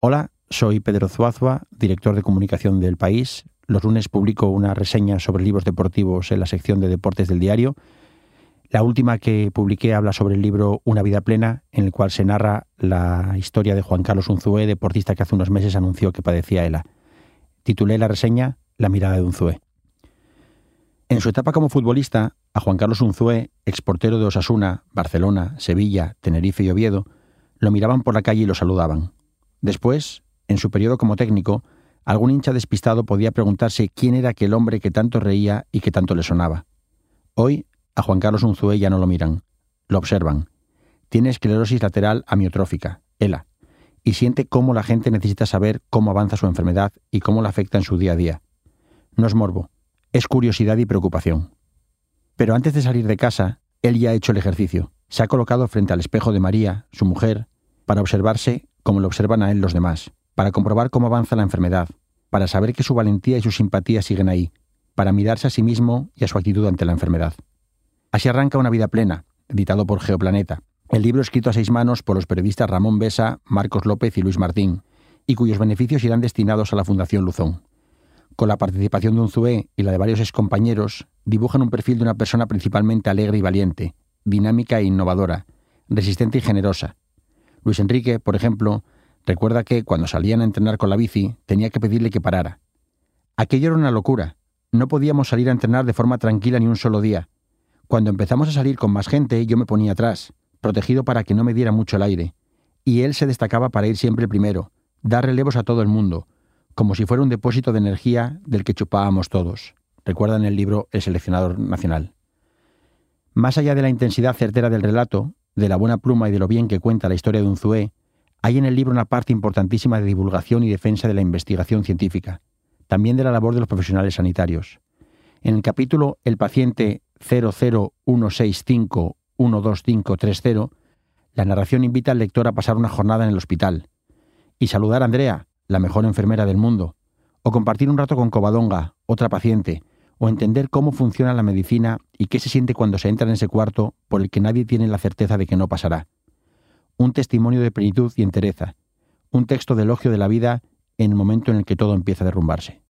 Hola, soy Pedro Zuazua, director de comunicación del país. Los lunes publico una reseña sobre libros deportivos en la sección de deportes del diario. La última que publiqué habla sobre el libro Una vida plena, en el cual se narra la historia de Juan Carlos Unzué, deportista que hace unos meses anunció que padecía ELA. Titulé la reseña La mirada de Unzué. En su etapa como futbolista, a Juan Carlos Unzué, exportero de Osasuna, Barcelona, Sevilla, Tenerife y Oviedo, lo miraban por la calle y lo saludaban. Después, en su periodo como técnico, algún hincha despistado podía preguntarse quién era aquel hombre que tanto reía y que tanto le sonaba. Hoy, a Juan Carlos Unzué ya no lo miran, lo observan. Tiene esclerosis lateral amiotrófica, ELA, y siente cómo la gente necesita saber cómo avanza su enfermedad y cómo la afecta en su día a día. No es morbo, es curiosidad y preocupación. Pero antes de salir de casa, él ya ha hecho el ejercicio. Se ha colocado frente al espejo de María, su mujer, para observarse como lo observan a él los demás, para comprobar cómo avanza la enfermedad, para saber que su valentía y su simpatía siguen ahí, para mirarse a sí mismo y a su actitud ante la enfermedad. Así arranca Una vida plena, editado por Geoplaneta, el libro escrito a seis manos por los periodistas Ramón Besa, Marcos López y Luis Martín, y cuyos beneficios irán destinados a la Fundación Luzón. Con la participación de Unzué y la de varios excompañeros, dibujan un perfil de una persona principalmente alegre y valiente, dinámica e innovadora, resistente y generosa, Luis Enrique, por ejemplo, recuerda que cuando salían a entrenar con la bici tenía que pedirle que parara. Aquello era una locura. No podíamos salir a entrenar de forma tranquila ni un solo día. Cuando empezamos a salir con más gente, yo me ponía atrás, protegido para que no me diera mucho el aire. Y él se destacaba para ir siempre primero, dar relevos a todo el mundo, como si fuera un depósito de energía del que chupábamos todos. Recuerda en el libro El seleccionador nacional. Más allá de la intensidad certera del relato, de la buena pluma y de lo bien que cuenta la historia de Unzué, hay en el libro una parte importantísima de divulgación y defensa de la investigación científica, también de la labor de los profesionales sanitarios. En el capítulo El paciente 00165125530, la narración invita al lector a pasar una jornada en el hospital y saludar a Andrea, la mejor enfermera del mundo, o compartir un rato con Covadonga, otra paciente, o entender cómo funciona la medicina y qué se siente cuando se entra en ese cuarto por el que nadie tiene la certeza de que no pasará. Un testimonio de plenitud y entereza, un texto de elogio de la vida en el momento en el que todo empieza a derrumbarse.